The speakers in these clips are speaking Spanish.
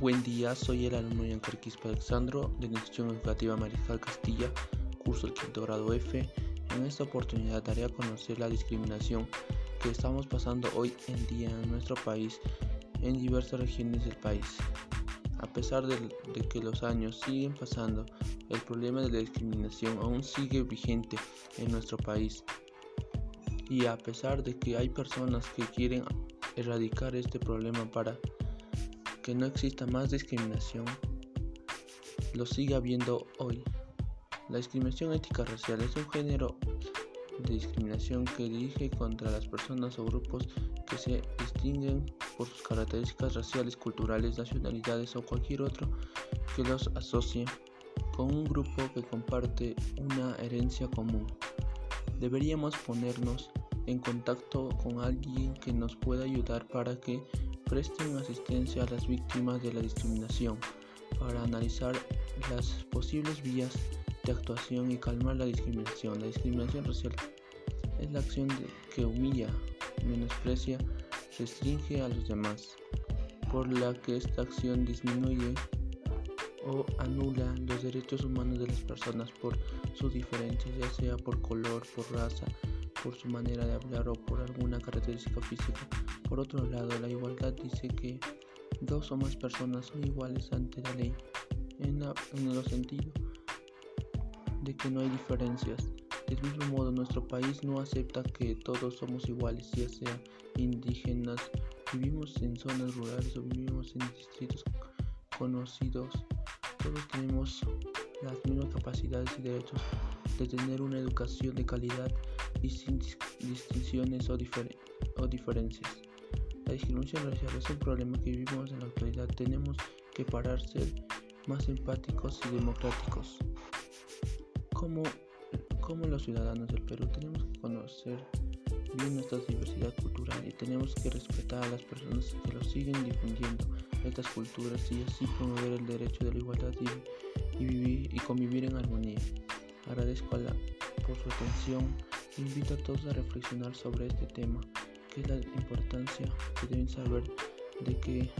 Buen día, soy el alumno Yancar Quispe Alexandro de la Institución Educativa Mariscal Castilla, curso el quinto grado F. En esta oportunidad daré a conocer la discriminación que estamos pasando hoy en día en nuestro país en diversas regiones del país. A pesar de que los años siguen pasando, el problema de la discriminación aún sigue vigente en nuestro país. Y a pesar de que hay personas que quieren erradicar este problema para que no exista más discriminación, lo sigue habiendo hoy. La discriminación ética racial es un género de discriminación que dirige contra las personas o grupos que se distinguen por sus características raciales, culturales, nacionalidades o cualquier otro que los asocie con un grupo que comparte una herencia común. Deberíamos ponernos en contacto con alguien que nos pueda ayudar para que presten asistencia a las víctimas de la discriminación, para analizar las posibles vías de actuación y calmar la discriminación. La discriminación racial es la acción que humilla, menosprecia, restringe a los demás, por la que esta acción disminuye o anula los derechos humanos de las personas por sus diferencias, ya sea por color, por raza, por su manera de hablar o por alguna característica física. Por otro lado, la igualdad dice que dos o más personas son iguales ante la ley, en, el sentido de que no hay diferencias. Del mismo modo, nuestro país no acepta que todos somos iguales, ya sea indígenas, vivimos en zonas rurales o vivimos en distritos conocidos. Todos tenemos las mismas capacidades y derechos de tener una educación de calidad y sin distinciones o, diferencias. La discriminación racial es un problema que vivimos en la actualidad. Tenemos que parar ser más empáticos y democráticos. Como, como los ciudadanos del Perú tenemos que conocer bien nuestra diversidad cultural y tenemos que respetar a las personas que lo siguen difundiendo estas culturas y así promover el derecho de la igualdad y, y vivir y convivir en armonía. Agradezco a la, por su atención invito a todos a reflexionar sobre este tema, que es la importancia que deben saber de que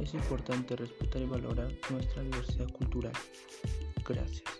es importante respetar y valorar nuestra diversidad cultural. Gracias.